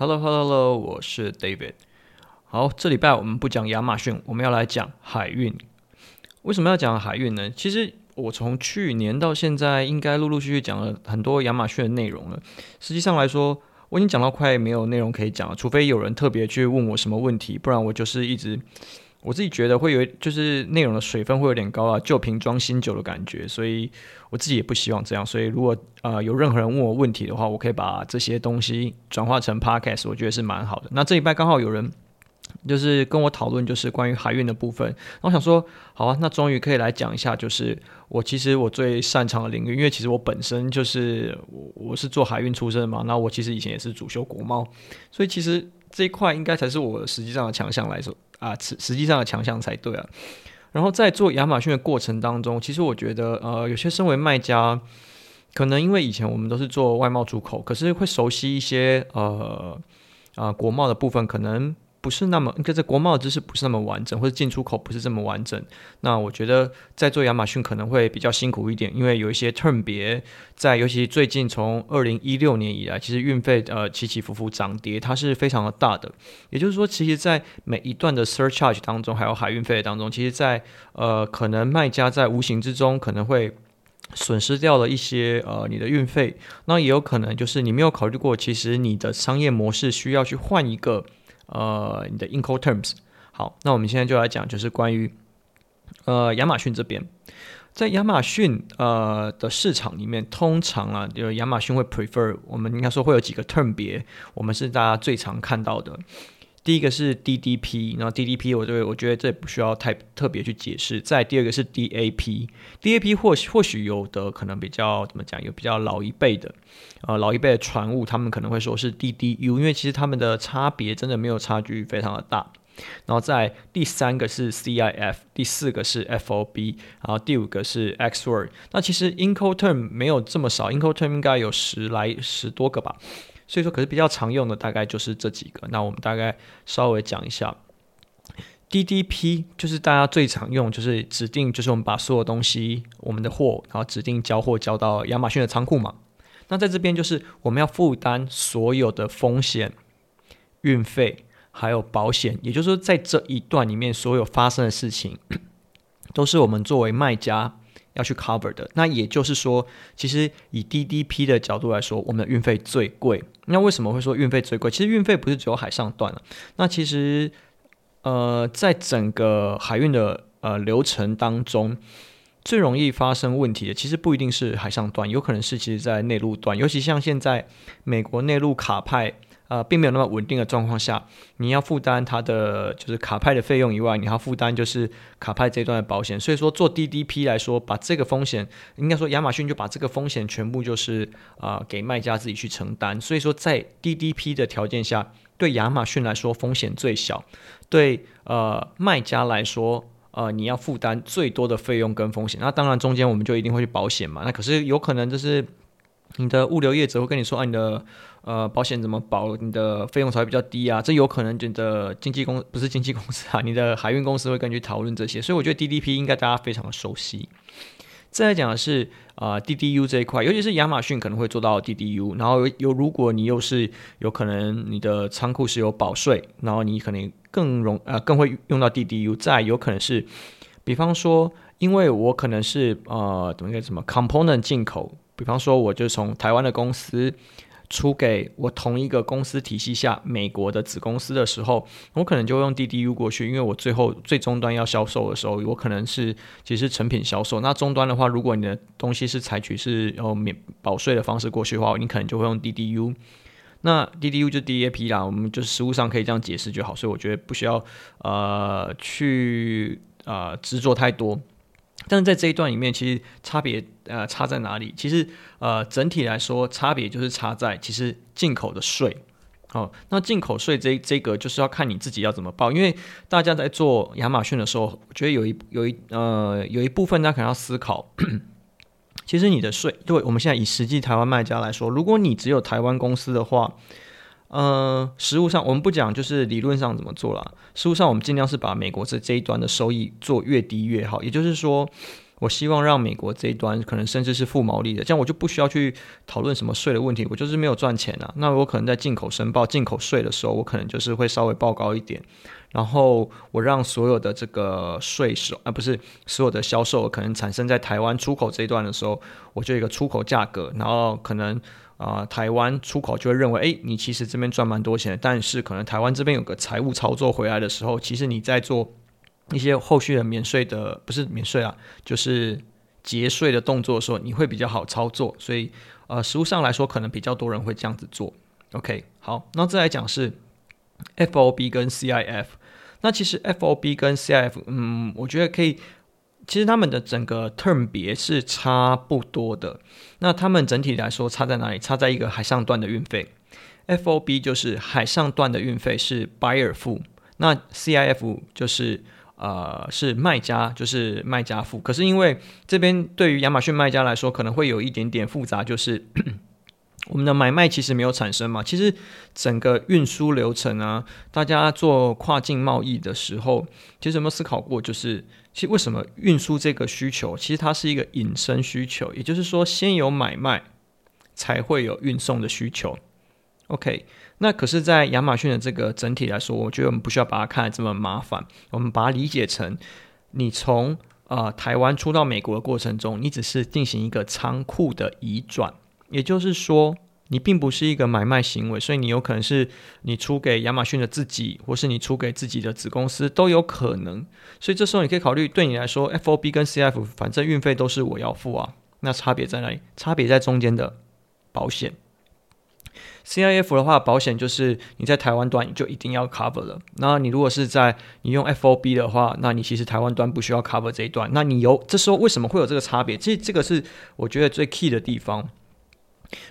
Hello，Hello，Hello，我是 David。好，这礼拜我们不讲亚马逊，我们要来讲海运。为什么要讲海运呢？其实我从去年到现在，应该陆陆续续讲了很多亚马逊的内容了。实际上来说，我已经讲到快没有内容可以讲了，除非有人特别去问我什么问题，不然我就是一直。我自己觉得会有，就是内容的水分会有点高啊，旧瓶装新酒的感觉，所以我自己也不希望这样。所以如果呃有任何人问我问题的话，我可以把这些东西转化成 podcast，我觉得是蛮好的。那这礼拜刚好有人就是跟我讨论，就是关于海运的部分，我想说，好啊，那终于可以来讲一下，就是我其实我最擅长的领域，因为其实我本身就是我我是做海运出身嘛，那我其实以前也是主修国贸，所以其实这一块应该才是我实际上的强项来说。啊，实实际上的强项才对啊。然后在做亚马逊的过程当中，其实我觉得，呃，有些身为卖家，可能因为以前我们都是做外贸出口，可是会熟悉一些呃啊、国贸的部分，可能。不是那么，跟这国贸的知识不是那么完整，或者进出口不是这么完整。那我觉得在做亚马逊可能会比较辛苦一点，因为有一些 term 别在，尤其最近从二零一六年以来，其实运费呃起起伏伏涨跌，它是非常的大的。也就是说，其实，在每一段的 surcharge 当中，还有海运费当中，其实在呃可能卖家在无形之中可能会损失掉了一些呃你的运费，那也有可能就是你没有考虑过，其实你的商业模式需要去换一个。呃，你的 Incoterms 好，那我们现在就来讲，就是关于呃亚马逊这边，在亚马逊呃的市场里面，通常啊，就亚马逊会 prefer，我们应该说会有几个 term 别，我们是大家最常看到的。第一个是 DDP，然后 DDP 我这我觉得这不需要太特别去解释。再第二个是 DAP，DAP 或许或许有的可能比较怎么讲，有比较老一辈的，呃老一辈的船务，他们可能会说是 DDU，因为其实他们的差别真的没有差距非常的大。然后在第三个是 CIF，第四个是 FOB，然后第五个是 xwork。那其实 Incoterm 没有这么少，Incoterm 应该有十来十多个吧。所以说，可是比较常用的大概就是这几个。那我们大概稍微讲一下，DDP 就是大家最常用，就是指定，就是我们把所有东西，我们的货，然后指定交货交到亚马逊的仓库嘛。那在这边就是我们要负担所有的风险、运费还有保险，也就是说，在这一段里面所有发生的事情，都是我们作为卖家。要去 cover 的，那也就是说，其实以 DDP 的角度来说，我们的运费最贵。那为什么会说运费最贵？其实运费不是只有海上段了。那其实，呃，在整个海运的呃流程当中，最容易发生问题的，其实不一定是海上段，有可能是其实在内陆段，尤其像现在美国内陆卡派。呃，并没有那么稳定的状况下，你要负担它的就是卡派的费用以外，你要负担就是卡派这一段的保险。所以说做 DDP 来说，把这个风险，应该说亚马逊就把这个风险全部就是啊、呃、给卖家自己去承担。所以说在 DDP 的条件下，对亚马逊来说风险最小，对呃卖家来说，呃你要负担最多的费用跟风险。那当然中间我们就一定会去保险嘛。那可是有可能就是。你的物流业者会跟你说啊，你的呃保险怎么保，你的费用才会比较低啊？这有可能你的经纪公不是经纪公司啊，你的海运公司会跟你去讨论这些，所以我觉得 DDP 应该大家非常的熟悉。再来讲的是啊、DDU 这一块，尤其是亚马逊可能会做到 DDU，然后有如果你又是有可能你的仓库是有保税，然后你可能更容呃更会用到 DDU。再有可能是，比方说，因为我可能是呃怎么个什么 component 进口。比方说，我就从台湾的公司出给我同一个公司体系下美国的子公司的时候，我可能就用 DDU 过去，因为我最后最终端要销售的时候，我可能是其实是成品销售。那终端的话，如果你的东西是采取是呃免保税的方式过去的话，你可能就会用 DDU。那 DDU 就 DAP 啦，我们就是实务上可以这样解释就好，所以我觉得不需要呃去呃执着太多。但是在这一段里面，其实差别呃差在哪里？其实呃整体来说，差别就是差在其实进口的税。哦，那进口税这这个就是要看你自己要怎么报，因为大家在做亚马逊的时候，我觉得有一有一呃有一部分大家可能要思考，其实你的税，对我们现在以实际台湾卖家来说，如果你只有台湾公司的话。呃，实务上我们不讲，就是理论上怎么做啦。实务上我们尽量是把美国这这一端的收益做越低越好。也就是说，我希望让美国这一端可能甚至是负毛利的，这样我就不需要去讨论什么税的问题，我就是没有赚钱啊。那我可能在进口申报进口税的时候，我可能就是会稍微报高一点，然后我让所有的这个税收啊，不是所有的销售可能产生在台湾出口这一段的时候，我就有一个出口价格，然后可能啊、台湾出口就会认为，诶，你其实这边赚蛮多钱的，但是可能台湾这边有个财务操作回来的时候，其实你在做。一些后续的免税的不是免税啊，就是节税的动作的时候，你会比较好操作，所以呃，实务上来说，可能比较多人会这样子做。OK，好，那再来讲是 FOB 跟 CIF。那其实 FOB 跟 CIF，嗯，我觉得可以，其实他们的整个 term 别是差不多的。那他们整体来说差在哪里？差在一个海上段的运费。FOB 就是海上段的运费是 buyer 付，那 CIF 就是。呃，是卖家，就是卖家付。可是因为这边对于亚马逊卖家来说，可能会有一点点复杂，就是我们的买卖其实没有产生嘛。其实整个运输流程啊，大家做跨境贸易的时候，其实有没有思考过，就是其实为什么运输这个需求，其实它是一个隐身需求，也就是说，先有买卖，才会有运送的需求。OK。那可是，在亚马逊的这个整体来说，我觉得我们不需要把它看得这么麻烦。我们把它理解成，你从呃台湾出到美国的过程中，你只是进行一个仓库的移转，也就是说，你并不是一个买卖行为，所以你有可能是你出给亚马逊的自己，或是你出给自己的子公司都有可能。所以这时候你可以考虑，对你来说，FOB 跟 CF，反正运费都是我要付啊。那差别在哪里？差别在中间的保险。CIF 的话，保险就是你在台湾端就一定要 cover 了。那你如果是在你用 FOB 的话，那你其实台湾端不需要 cover 这一段。那你有这时候为什么会有这个差别？其实这个是我觉得最 key 的地方。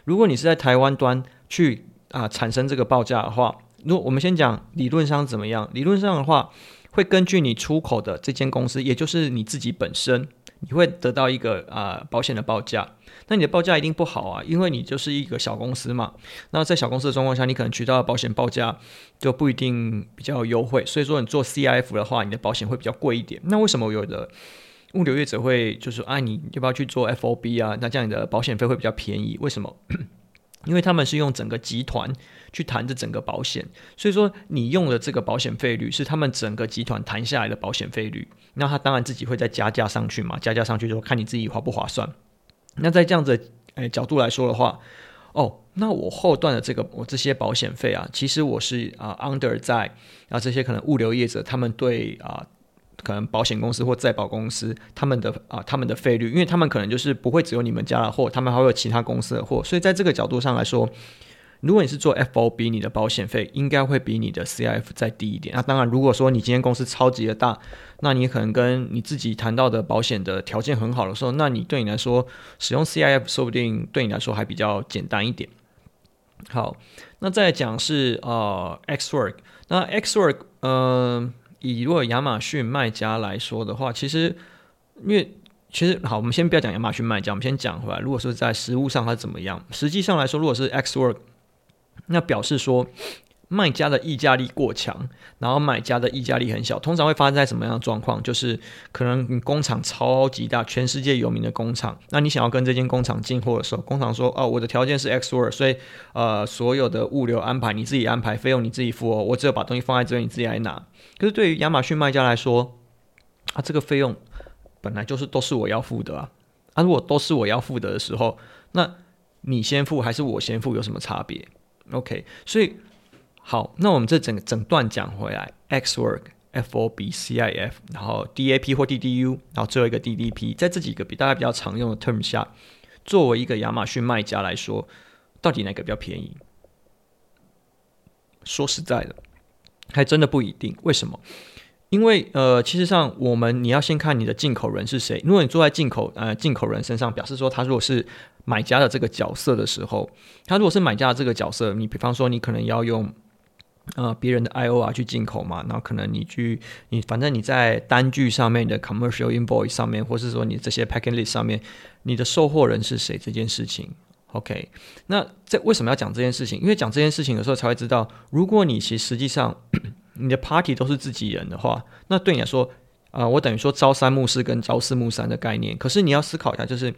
如果你是在台湾端去啊、产生这个报价的话，如果我们先讲理论上怎么样？理论上的话，会根据你出口的这间公司，也就是你自己本身，你会得到一个啊、保险的报价。那你的报价一定不好啊，因为你就是一个小公司嘛。那在小公司的状况下，你可能取到的保险报价就不一定比较优惠。所以说，你做 CIF 的话，你的保险会比较贵一点。那为什么有的物流业者会就是说，啊，你要不要去做 FOB 啊？那这样你的保险费会比较便宜。为什么？因为他们是用整个集团去谈这整个保险，所以说你用的这个保险费率是他们整个集团谈下来的保险费率。那他当然自己会再加价上去嘛，加价上去之后看你自己划不划算。那在这样子诶、角度来说的话，哦，那我后段的这个我这些保险费啊，其实我是啊、under 在啊这些可能物流业者他们对啊、可能保险公司或再保公司他们的啊、他们的费率，因为他们可能就是不会只有你们家的货，他们还有其他公司的货，所以在这个角度上来说。如果你是做 FOB，你的保险费应该会比你的 CIF 再低一点。那当然，如果说你今天公司超级的大，那你可能跟你自己谈到的保险的条件很好的时候，那你对你来说使用 CIF 说不定对你来说还比较简单一点。好，那再讲是呃 Xwork，那 Xwork 呃以如果亚马逊卖家来说的话，其实因为其实好，我们先不要讲亚马逊卖家，我们先讲回来。如果说在实物上它怎么样，实际上来说，如果是 Xwork。那表示说，卖家的议价力过强，然后买家的议价力很小。通常会发生在什么样的状况？就是可能你工厂超级大，全世界有名的工厂，那你想要跟这间工厂进货的时候，工厂说：“哦，我的条件是 X word，所以呃，所有的物流安排你自己安排，费用你自己付哦，我只有把东西放在这边，你自己来拿。”可是对于亚马逊卖家来说，啊，这个费用本来就是都是我要付的啊。啊，如果都是我要付的的时候，那你先付还是我先付有什么差别？OK，所以好，那我们这整整段讲回来，Xwork、FOB、CIF，然后 DAP 或 DDU，然后最后一个 DDP，在这几个比大家比较常用的 term 下，作为一个亚马逊卖家来说，到底哪个比较便宜？说实在的，还真的不一定。为什么？因为呃，其实上我们你要先看你的进口人是谁。如果你坐在进口呃进口人身上，表示说他如果是买家的这个角色的时候，他如果是买家的这个角色，你比方说你可能要用呃别人的 IOR 去进口嘛，然后可能你去你反正你在单据上面的 commercial invoice 上面，或是说你这些 packing list 上面，你的售货人是谁这件事情，OK？那这为什么要讲这件事情？因为讲这件事情的时候才会知道，如果你其实实际上。你的 party 都是自己人的话，那对你来说，啊、呃，我等于说朝三暮四跟朝四暮三的概念。可是你要思考一下，就是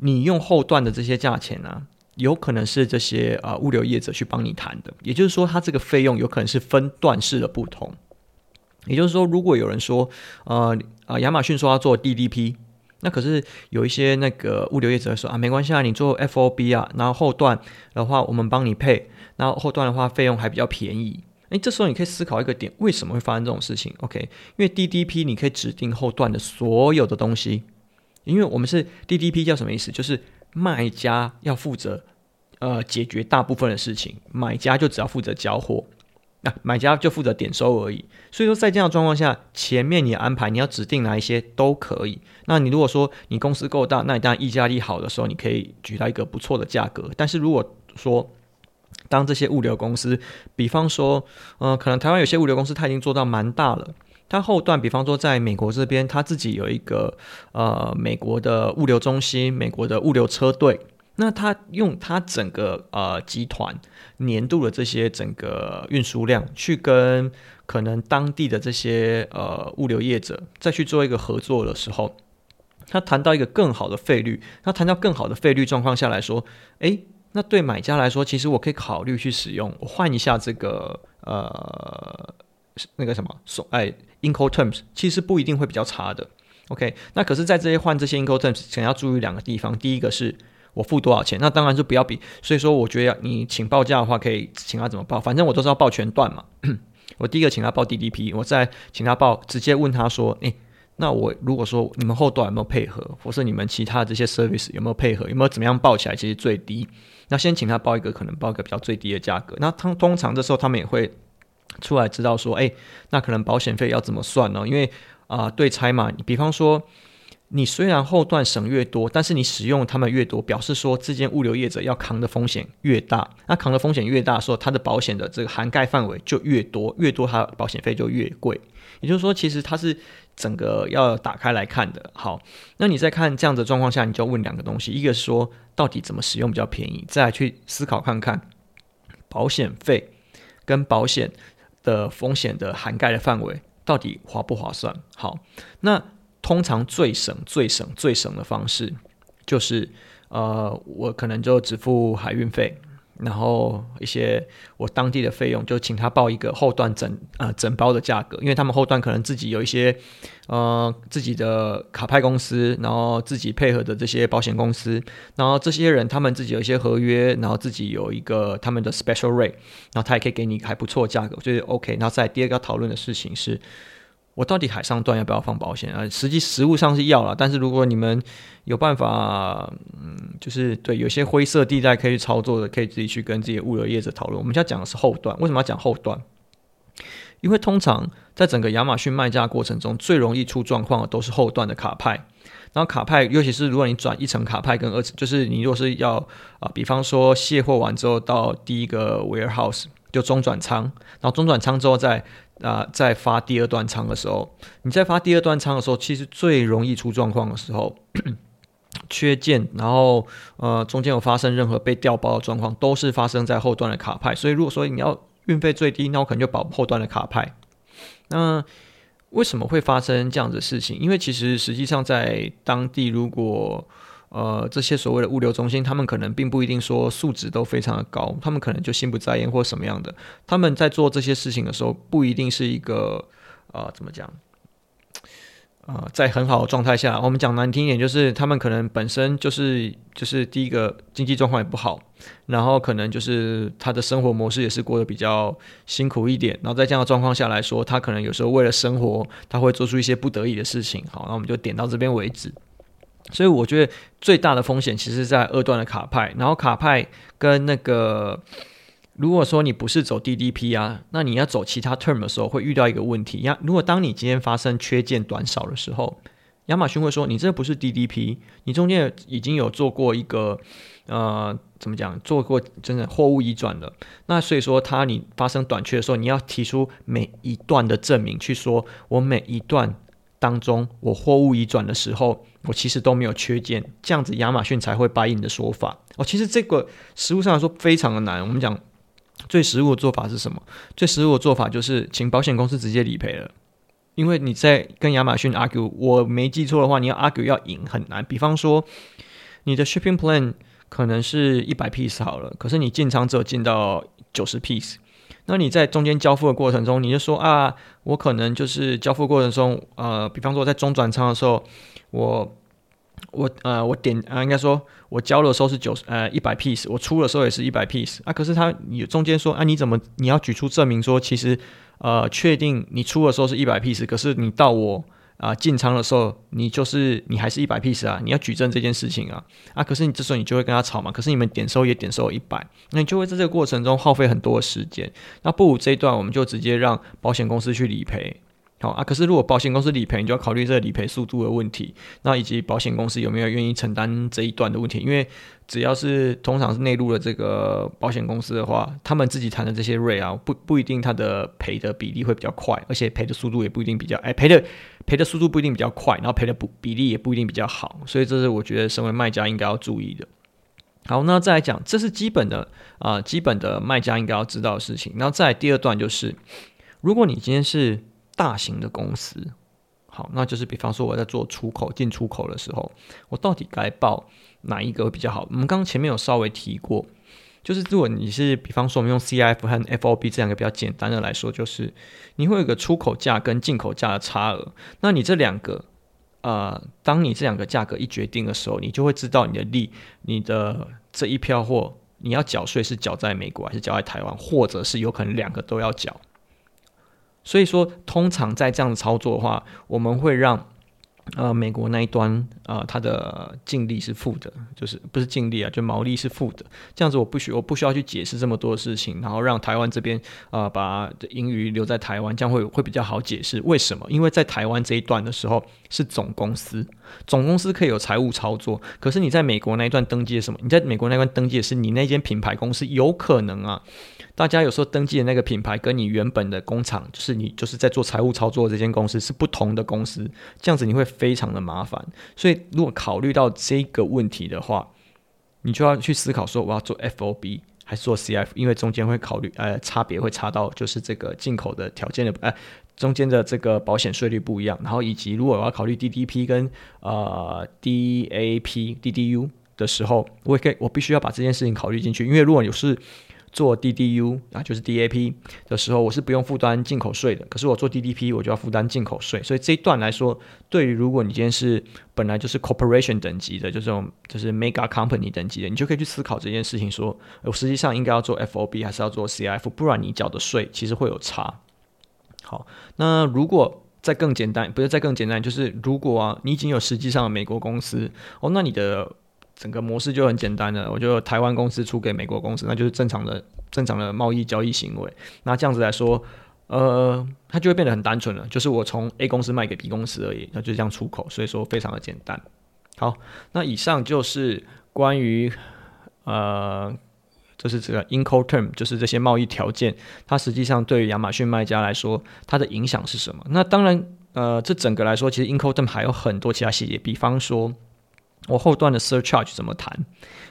你用后段的这些价钱呢、啊，有可能是这些、呃、物流业者去帮你谈的。也就是说，它这个费用有可能是分段式的不同。也就是说，如果有人说，呃啊，亚马逊说要做 DDP，那可是有一些那个物流业者说啊，没关系啊，你做 FOB 啊，然后后段的话我们帮你配，然后后段的话费用还比较便宜。诶，这时候你可以思考一个点，为什么会发生这种事情？OK，因为 DDP 你可以指定后段的所有的东西，因为我们是 DDP 叫什么意思？就是卖家要负责呃解决大部分的事情，买家就只要负责交货，那、啊、买家就负责点收而已。所以说在这样的状况下，前面你安排你要指定哪一些都可以。那你如果说你公司够大，那你当然议价力好的时候，你可以举到一个不错的价格。但是如果说当这些物流公司，比方说，呃，可能台湾有些物流公司，它已经做到蛮大了。它后段，比方说在美国这边，它自己有一个呃美国的物流中心，美国的物流车队。那它用它整个呃集团年度的这些整个运输量，去跟可能当地的这些呃物流业者再去做一个合作的时候，他谈到一个更好的费率，他谈到更好的费率状况下来说，诶。那对买家来说，其实我可以考虑去使用，我换一下这个呃那个什么送哎 Incoterms，其实不一定会比较差的。OK，那可是，在这些换这些 Incoterms，可能要注意两个地方。第一个是我付多少钱，那当然就不要比。所以说，我觉得你请报价的话，可以请他怎么报，反正我都是要报全段嘛。我第一个请他报 DDP，我再请他报，直接问他说，诶。那我如果说你们后端有没有配合，或是你们其他这些 service 有没有配合，有没有怎么样报起来其实最低？那先请他报一个可能报一个比较最低的价格。那通通常这时候他们也会出来知道说，哎，那可能保险费要怎么算呢？因为啊、对拆嘛，比方说你虽然后段省越多，但是你使用他们越多，表示说这间物流业者要扛的风险越大。那扛的风险越大，说它的保险的这个涵盖范围就越多，越多它保险费就越贵。也就是说，其实它是。整个要打开来看的，好，那你在看这样的状况下，你就要问两个东西，一个说到底怎么使用比较便宜，再来去思考看看保险费跟保险的风险的涵盖的范围到底划不划算。好，那通常最省、最省、最省的方式就是，呃，我可能就只付海运费。然后一些我当地的费用，就请他报一个后段整呃整包的价格，因为他们后段可能自己有一些呃自己的卡派公司，然后自己配合的这些保险公司，然后这些人他们自己有一些合约，然后自己有一个他们的 special rate，然后他也可以给你还不错价格，就是 OK。然后再第二个要讨论的事情是。我到底海上段要不要放保险啊？实际实物上是要了，但是如果你们有办法，嗯，就是对有些灰色地带可以操作的，可以自己去跟这些物流业者讨论。我们现在讲的是后段，为什么要讲后段？因为通常在整个亚马逊卖价过程中，最容易出状况的都是后段的卡派。然后卡派，尤其是如果你转一层卡派跟二层，就是你如果是要啊，比方说卸货完之后到第一个 warehouse 就中转仓，然后中转仓之后再。啊、呃，在发第二段仓的时候，你在发第二段仓的时候，其实最容易出状况的时候，缺件，然后呃中间有发生任何被调包的状况，都是发生在后段的卡派。所以如果说你要运费最低，那我可能就保后段的卡派。那为什么会发生这样的事情？因为其实实际上在当地，如果呃，这些所谓的物流中心，他们可能并不一定说素质都非常的高，他们可能就心不在焉或什么样的。他们在做这些事情的时候，不一定是一个呃，怎么讲？呃，在很好的状态下，我们讲难听一点，就是他们可能本身就是就是第一个经济状况也不好，然后可能就是他的生活模式也是过得比较辛苦一点。然后在这样的状况下来说，他可能有时候为了生活，他会做出一些不得已的事情。好，那我们就点到这边为止。所以我觉得最大的风险其实在二段的卡派，然后卡派跟那个，如果说你不是走 DDP 啊，那你要走其他 term 的时候会遇到一个问题呀。如果当你今天发生缺件短少的时候，亚马逊会说你这不是 DDP，你中间已经有做过一个呃怎么讲，做过真的货物移转了。那所以说，它你发生短缺的时候，你要提出每一段的证明，去说我每一段当中我货物移转的时候。我其实都没有缺件，这样子亚马逊才会答应你的说法。哦，其实这个实务上来说非常的难。我们讲最实务的做法是什么？最实务的做法就是请保险公司直接理赔了。因为你在跟亚马逊 argue，我没记错的话，你要 argue 要赢很难。比方说，你的 shipping plan 可能是一百 piece 好了，可是你进仓只有进到九十 piece，那你在中间交付的过程中，你就说啊，我可能就是交付过程中，呃，比方说在中转仓的时候，我。我呃，我点啊，应该说，我交的时候是九十呃一百 piece，我出的时候也是一百 piece 啊。可是他你中间说啊，你怎么你要举出证明说，其实呃确定你出的时候是一百 piece，可是你到我啊进仓的时候，你就是你还是一百 piece 啊，你要举证这件事情啊啊。可是你这时候你就会跟他吵嘛，可是你们点收也点收一百，那你就会在这个过程中耗费很多的时间。那不如这一段我们就直接让保险公司去理赔。好啊，可是如果保险公司理赔，你就要考虑这个理赔速度的问题，那以及保险公司有没有愿意承担这一段的问题。因为只要是通常是内陆的这个保险公司的话，他们自己谈的这些率啊，不不一定它的赔的比例会比较快，而且赔的速度也不一定比较，哎，赔的赔的速度不一定比较快，然后赔的不比例也不一定比较好，所以这是我觉得身为卖家应该要注意的。好，那再来讲，这是基本的啊、基本的卖家应该要知道的事情。然后再第二段就是，如果你今天是大型的公司，好，那就是比方说我在做出口、进出口的时候，我到底该报哪一个会比较好？我们刚刚前面有稍微提过，就是如果你是比方说我们用 CIF 和 FOB 这两个比较简单的来说，就是你会有个出口价跟进口价的差额，那你这两个，呃，当你这两个价格一决定的时候，你就会知道你的利，你的这一票货你要缴税是缴在美国还是缴在台湾，或者是有可能两个都要缴。所以说，通常在这样子操作的话，我们会让呃美国那一端呃它的净利是负的，就是不是净利啊，就毛利是负的。这样子我不需我不需要去解释这么多的事情，然后让台湾这边呃把盈余留在台湾，这样会会比较好解释为什么？因为在台湾这一段的时候是总公司，总公司可以有财务操作，可是你在美国那一段登记的什么？你在美国那一段登记的是你那间品牌公司，有可能啊。大家有时候登记的那个品牌跟你原本的工厂，就是你就是在做财务操作这间公司是不同的公司，这样子你会非常的麻烦。所以如果考虑到这个问题的话，你就要去思考说我要做 FOB 还是做 C F，因为中间会考虑呃差别会差到就是这个进口的条件的呃中间的这个保险税率不一样，然后以及如果我要考虑 DDP 跟呃 DAP DDU 的时候，我也可以我必须要把这件事情考虑进去，因为如果有是。做 DDU 啊，就是 DAP 的时候，我是不用负担进口税的。可是我做 DDP，我就要负担进口税。所以这一段来说，对于如果你今天是本来就是 Corporation 等级的，就这种就是 Mega Company 等级的，你就可以去思考这件事情，说我实际上应该要做 FOB 还是要做 CIF，不然你缴的税其实会有差。好，那如果再更简单，不是再更简单，就是如果啊，你已经有实际上的美国公司哦，那你的。整个模式就很简单了，我就台湾公司出给美国公司，那就是正常的正常的贸易交易行为。那这样子来说，呃，它就会变得很单纯了，就是我从 A 公司卖给 B 公司而已，那就这样出口，所以说非常的简单。好，那以上就是关于呃，就是这个 Incoterm，就是这些贸易条件，它实际上对于亚马逊卖家来说，它的影响是什么？那当然，呃，这整个来说，其实 Incoterm 还有很多其他细节，比方说。我后端的 surcharge 怎么谈？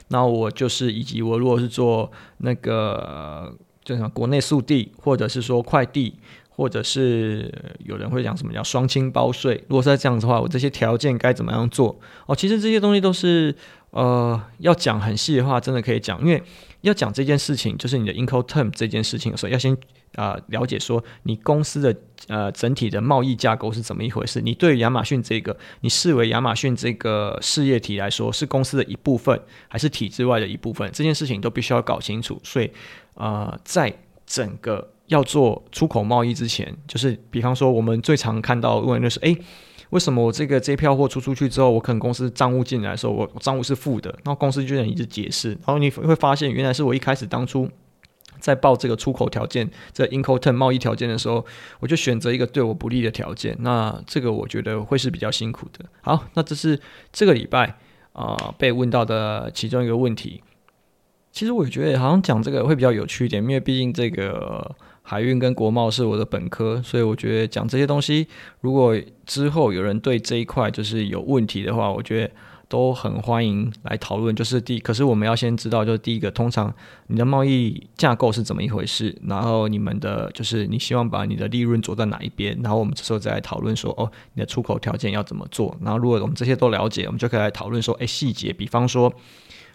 那我就是以及我如果是做那个，就像国内速递，或者是说快递，或者是有人会讲什么叫双清包税。如果是在这样子的话，我这些条件该怎么样做？哦，其实这些东西都是呃要讲很细的话，真的可以讲，因为要讲这件事情，就是你的 Incoterm 这件事情的时候，要先。啊、呃，了解说你公司的呃整体的贸易架构是怎么一回事？你对亚马逊这个，你视为亚马逊这个事业体来说是公司的一部分，还是体制外的一部分？这件事情都必须要搞清楚。所以，呃，在整个要做出口贸易之前，就是比方说我们最常看到问题就是，诶，为什么我这个这票货出出去之后，我可能公司账务进来的时候，我账务是负的，然后公司就能一直解释，然后你会发现原来是我一开始当初。在报这个出口条件，这 i n c o t e r 贸易条件的时候，我就选择一个对我不利的条件。那这个我觉得会是比较辛苦的。好，那这是这个礼拜啊、被问到的其中一个问题。其实我觉得好像讲这个会比较有趣一点，因为毕竟这个海运跟国贸是我的本科，所以我觉得讲这些东西，如果之后有人对这一块就是有问题的话，我觉得都很欢迎来讨论。就是第，可是我们要先知道，就是第一个，通常你的贸易架构是怎么一回事，然后你们的就是你希望把你的利润做在哪一边，然后我们这时候再来讨论说，哦，你的出口条件要怎么做。然后如果我们这些都了解，我们就可以来讨论说，哎，细节，比方说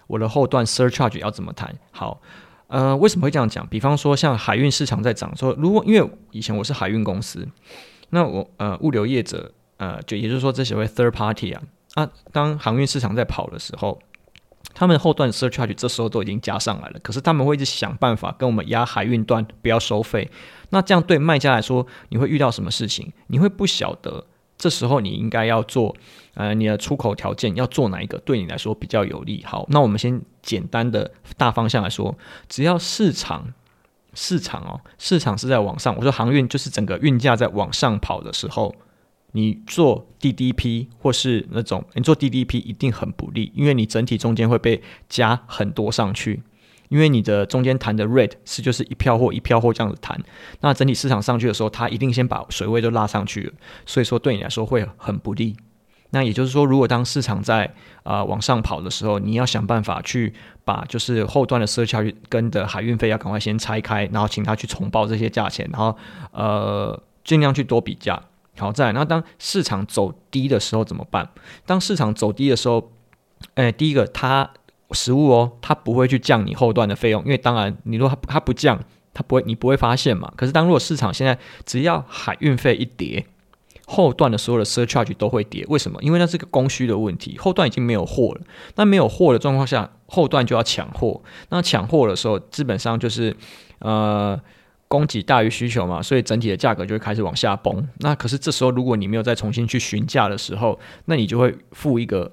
我的后段 surcharge 要怎么谈。好。呃，为什么会这样讲？比方说，像海运市场在涨，说如果因为以前我是海运公司，那我呃物流业者呃就也就是说这些为 third party 啊啊，当航运市场在跑的时候，他们后段 surcharge 这时候都已经加上来了，可是他们会一直想办法跟我们压海运端不要收费，那这样对卖家来说，你会遇到什么事情？你会不晓得。这时候你应该要做，呃，你的出口条件要做哪一个对你来说比较有利？好，那我们先简单的大方向来说，只要市场市场哦，市场是在往上，我说航运就是整个运价在往上跑的时候，你做 DDP 或是那种你做 DDP 一定很不利，因为你整体中间会被加很多上去。因为你的中间谈的 rate 是就是一票货一票货这样子谈，那整体市场上去的时候，它一定先把水位都拉上去了，所以说对你来说会很不利。那也就是说，如果当市场在啊、呃、往上跑的时候，你要想办法去把就是后端的 surcharge 跟的海运费要赶快先拆开，然后请他去重报这些价钱，然后呃尽量去多比价。好，再来，那当市场走低的时候怎么办？当市场走低的时候，哎，第一个它。实物哦，它不会去降你后段的费用，因为当然，你如果它它不降，它不会，你不会发现嘛。可是当如果市场现在只要海运费一跌，后段的所有的 surcharge 都会跌。为什么？因为那是个供需的问题，后段已经没有货了。那没有货的状况下，后段就要抢货。那抢货的时候，基本上就是呃供给大于需求嘛，所以整体的价格就会开始往下崩。那可是这时候，如果你没有再重新去询价的时候，那你就会付一个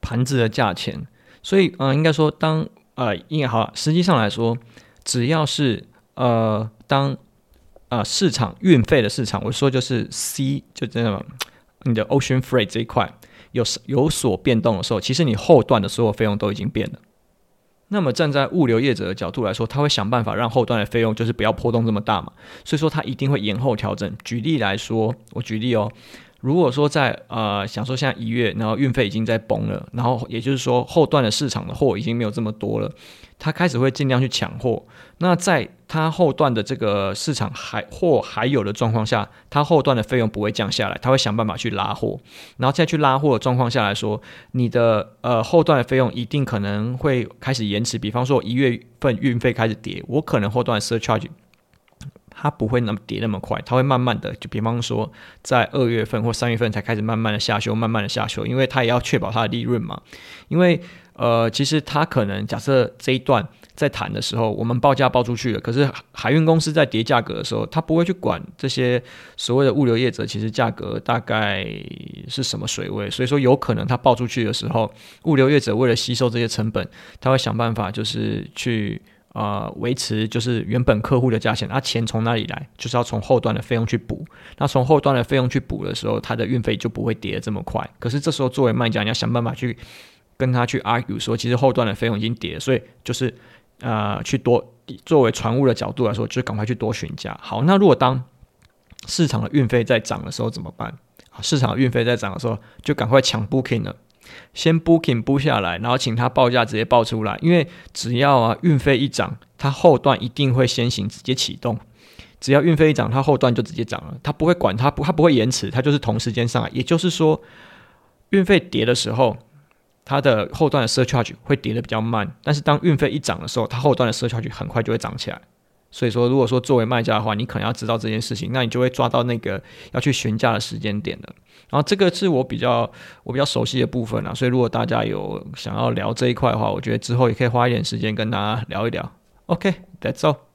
盘子的价钱。所以，嗯、呃，应该说当，呃，应该好，实际上来说，只要是呃，当呃市场运费的市场，我说就是 C，就这样，你的 Ocean Freight 这一块有有所变动的时候，其实你后段的所有费用都已经变了。那么站在物流业者的角度来说，他会想办法让后端的费用就是不要波动这么大嘛，所以说他一定会延后调整。举例来说，我举例哦。如果说在呃，想说现在一月，然后运费已经在崩了，然后也就是说后段的市场的货已经没有这么多了，他开始会尽量去抢货。那在他后段的这个市场还货还有的状况下，他后段的费用不会降下来，他会想办法去拉货，然后再去拉货的状况下来说，你的呃后段的费用一定可能会开始延迟。比方说一月份运费开始跌，我可能后段的 surcharge。它不会那么跌那么快，它会慢慢的，就比方说在二月份或三月份才开始慢慢的下修，慢慢的下修，因为它也要确保它的利润嘛。因为呃，其实它可能假设这一段在谈的时候，我们报价报出去了，可是海运公司在叠价格的时候，它不会去管这些所谓的物流业者，其实价格大概是什么水位，所以说有可能它报出去的时候，物流业者为了吸收这些成本，他会想办法就是去。呃，维持就是原本客户的价钱，那、钱从哪里来？就是要从后端的费用去补。那从后端的费用去补的时候，它的运费就不会跌得这么快。可是这时候作为卖家，你要想办法去跟他去 argue 说，其实后端的费用已经跌，所以就是呃，去多作为船务的角度来说，就赶快去多询价。好，那如果当市场的运费在涨的时候怎么办？市场的运费在涨的时候，就赶快抢 booking 了。先 booking 布下来，然后请他报价直接报出来，因为只要啊运费一涨，它后段一定会先行直接启动。只要运费一涨，它后段就直接涨了，它不会管它不，它不会延迟，它就是同时间上来。也就是说，运费跌的时候，它的后段的 surcharge 会跌的比较慢，但是当运费一涨的时候，它后段的 surcharge 很快就会涨起来。所以说，如果说作为卖家的话，你可能要知道这件事情，那你就会抓到那个要去询价的时间点的。然后这个是我比较我比较熟悉的部分啊，所以如果大家有想要聊这一块的话，我觉得之后也可以花一点时间跟大家聊一聊。OK，that's all。